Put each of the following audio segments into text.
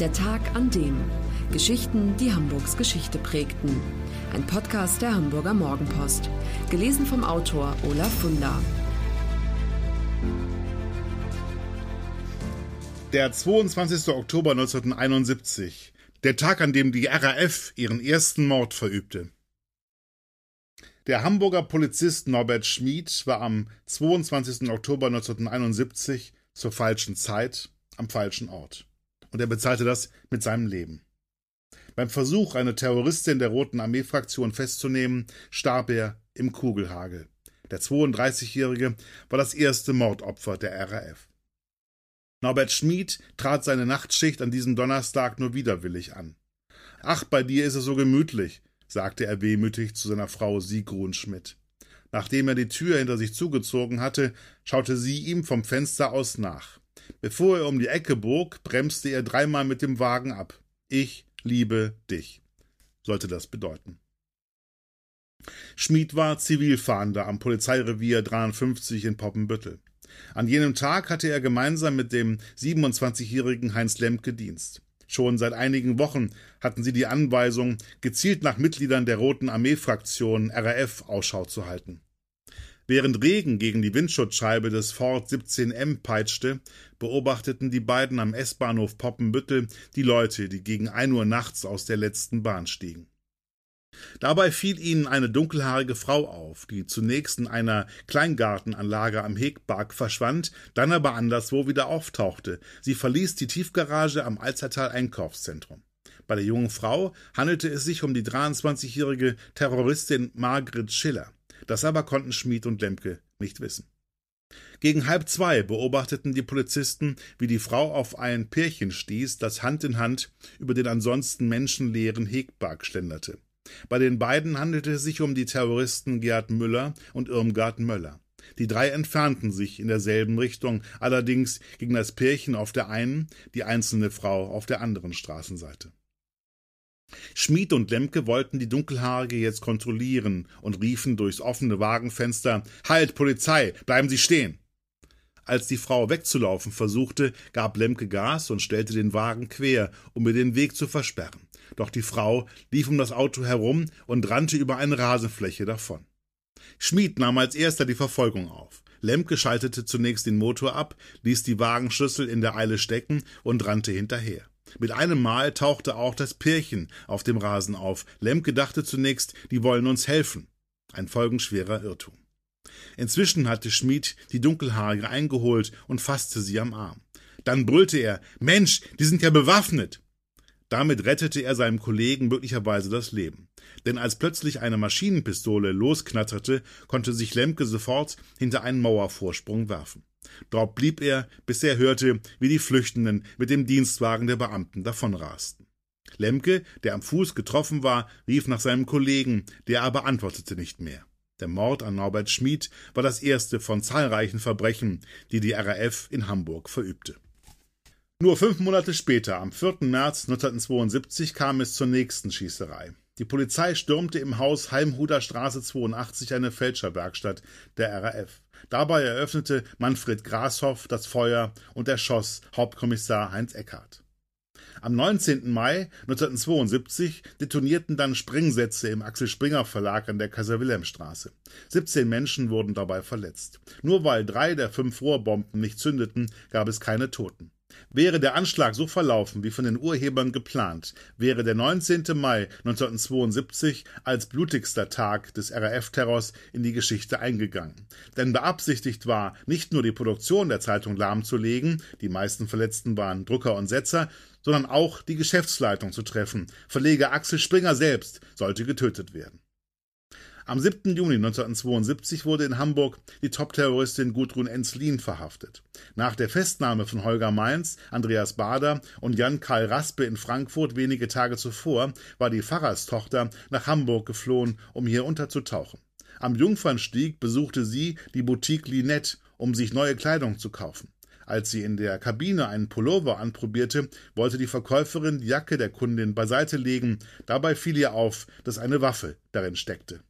Der Tag an dem. Geschichten, die Hamburgs Geschichte prägten. Ein Podcast der Hamburger Morgenpost. Gelesen vom Autor Olaf Funder. Der 22. Oktober 1971. Der Tag, an dem die RAF ihren ersten Mord verübte. Der Hamburger Polizist Norbert Schmid war am 22. Oktober 1971 zur falschen Zeit am falschen Ort und er bezahlte das mit seinem Leben. Beim Versuch, eine Terroristin der Roten Armee-Fraktion festzunehmen, starb er im Kugelhagel. Der 32-Jährige war das erste Mordopfer der RAF. Norbert Schmid trat seine Nachtschicht an diesem Donnerstag nur widerwillig an. Ach, bei dir ist es so gemütlich, sagte er wehmütig zu seiner Frau Sigrun Schmidt. Nachdem er die Tür hinter sich zugezogen hatte, schaute sie ihm vom Fenster aus nach. Bevor er um die Ecke bog, bremste er dreimal mit dem Wagen ab. Ich liebe dich, sollte das bedeuten. Schmid war Zivilfahnder am Polizeirevier 53 in Poppenbüttel. An jenem Tag hatte er gemeinsam mit dem 27-jährigen Heinz Lemke Dienst. Schon seit einigen Wochen hatten sie die Anweisung, gezielt nach Mitgliedern der Roten Armee-Fraktion RAF Ausschau zu halten. Während Regen gegen die Windschutzscheibe des Ford 17M peitschte, beobachteten die beiden am S-Bahnhof Poppenbüttel die Leute, die gegen ein Uhr nachts aus der letzten Bahn stiegen. Dabei fiel ihnen eine dunkelhaarige Frau auf, die zunächst in einer Kleingartenanlage am Hegpark verschwand, dann aber anderswo wieder auftauchte. Sie verließ die Tiefgarage am Alzertal Einkaufszentrum. Bei der jungen Frau handelte es sich um die 23-jährige Terroristin Margret Schiller. Das aber konnten Schmid und Lemke nicht wissen. Gegen halb zwei beobachteten die Polizisten, wie die Frau auf ein Pärchen stieß, das Hand in Hand über den ansonsten menschenleeren Hegpark schlenderte. Bei den beiden handelte es sich um die Terroristen Gerd Müller und Irmgard Möller. Die drei entfernten sich in derselben Richtung, allerdings ging das Pärchen auf der einen, die einzelne Frau auf der anderen Straßenseite. Schmid und Lemke wollten die Dunkelhaarige jetzt kontrollieren und riefen durchs offene Wagenfenster Halt, Polizei, bleiben Sie stehen. Als die Frau wegzulaufen versuchte, gab Lemke Gas und stellte den Wagen quer, um ihr den Weg zu versperren. Doch die Frau lief um das Auto herum und rannte über eine Rasenfläche davon. Schmid nahm als erster die Verfolgung auf. Lemke schaltete zunächst den Motor ab, ließ die Wagenschlüssel in der Eile stecken und rannte hinterher. Mit einem Mal tauchte auch das Pärchen auf dem Rasen auf. Lemke dachte zunächst, die wollen uns helfen. Ein folgenschwerer Irrtum. Inzwischen hatte Schmid die Dunkelhaarige eingeholt und fasste sie am Arm. Dann brüllte er Mensch, die sind ja bewaffnet. Damit rettete er seinem Kollegen möglicherweise das Leben. Denn als plötzlich eine Maschinenpistole losknatterte, konnte sich Lemke sofort hinter einen Mauervorsprung werfen. Dort blieb er, bis er hörte, wie die Flüchtenden mit dem Dienstwagen der Beamten davonrasten. Lemke, der am Fuß getroffen war, rief nach seinem Kollegen, der aber antwortete nicht mehr. Der Mord an Norbert Schmid war das erste von zahlreichen Verbrechen, die die RAF in Hamburg verübte. Nur fünf Monate später, am 4. März 1972, kam es zur nächsten Schießerei. Die Polizei stürmte im Haus Heimhuder Straße 82 eine Fälscherwerkstatt der RAF. Dabei eröffnete Manfred Grashoff das Feuer und erschoss Hauptkommissar Heinz Eckhardt. Am 19. Mai 1972 detonierten dann Sprengsätze im Axel Springer Verlag an der Kaiser-Wilhelm-Straße. 17 Menschen wurden dabei verletzt. Nur weil drei der fünf Rohrbomben nicht zündeten, gab es keine Toten. Wäre der Anschlag so verlaufen wie von den Urhebern geplant, wäre der 19. Mai 1972 als blutigster Tag des RAF-Terrors in die Geschichte eingegangen. Denn beabsichtigt war, nicht nur die Produktion der Zeitung lahmzulegen, die meisten Verletzten waren Drucker und Setzer, sondern auch die Geschäftsleitung zu treffen. Verleger Axel Springer selbst sollte getötet werden. Am 7. Juni 1972 wurde in Hamburg die Top-Terroristin Gudrun Enzlin verhaftet. Nach der Festnahme von Holger Mainz, Andreas Bader und Jan-Karl Raspe in Frankfurt wenige Tage zuvor war die Pfarrerstochter nach Hamburg geflohen, um hier unterzutauchen. Am Jungfernstieg besuchte sie die Boutique Linette, um sich neue Kleidung zu kaufen. Als sie in der Kabine einen Pullover anprobierte, wollte die Verkäuferin die Jacke der Kundin beiseite legen. Dabei fiel ihr auf, dass eine Waffe darin steckte.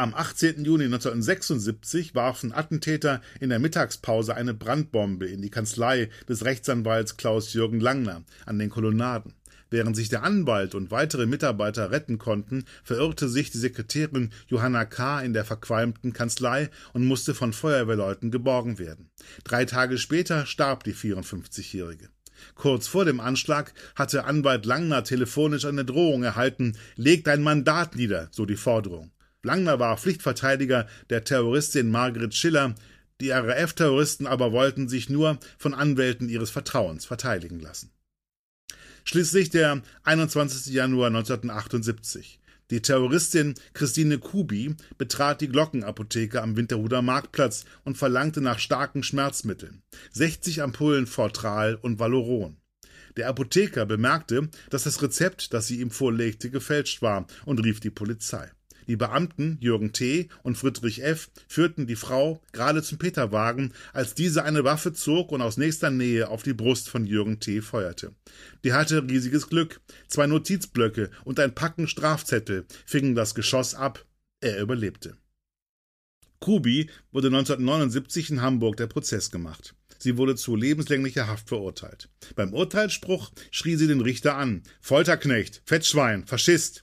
Am 18. Juni 1976 warfen Attentäter in der Mittagspause eine Brandbombe in die Kanzlei des Rechtsanwalts Klaus-Jürgen Langner an den Kolonnaden. Während sich der Anwalt und weitere Mitarbeiter retten konnten, verirrte sich die Sekretärin Johanna K. in der verqualmten Kanzlei und musste von Feuerwehrleuten geborgen werden. Drei Tage später starb die 54-Jährige. Kurz vor dem Anschlag hatte Anwalt Langner telefonisch eine Drohung erhalten, leg dein Mandat nieder, so die Forderung. Langner war Pflichtverteidiger der Terroristin Margret Schiller, die RAF-Terroristen aber wollten sich nur von Anwälten ihres Vertrauens verteidigen lassen. Schließlich der 21. Januar 1978. Die Terroristin Christine Kubi betrat die Glockenapotheke am Winterhuder Marktplatz und verlangte nach starken Schmerzmitteln. 60 Ampullen Fortral und Valoron. Der Apotheker bemerkte, dass das Rezept, das sie ihm vorlegte, gefälscht war und rief die Polizei. Die Beamten Jürgen T. und Friedrich F. führten die Frau gerade zum Peterwagen, als diese eine Waffe zog und aus nächster Nähe auf die Brust von Jürgen T. feuerte. Die hatte riesiges Glück. Zwei Notizblöcke und ein Packen Strafzettel fingen das Geschoss ab. Er überlebte. Kubi wurde 1979 in Hamburg der Prozess gemacht. Sie wurde zu lebenslänglicher Haft verurteilt. Beim Urteilsspruch schrie sie den Richter an. Folterknecht, Fettschwein, Faschist.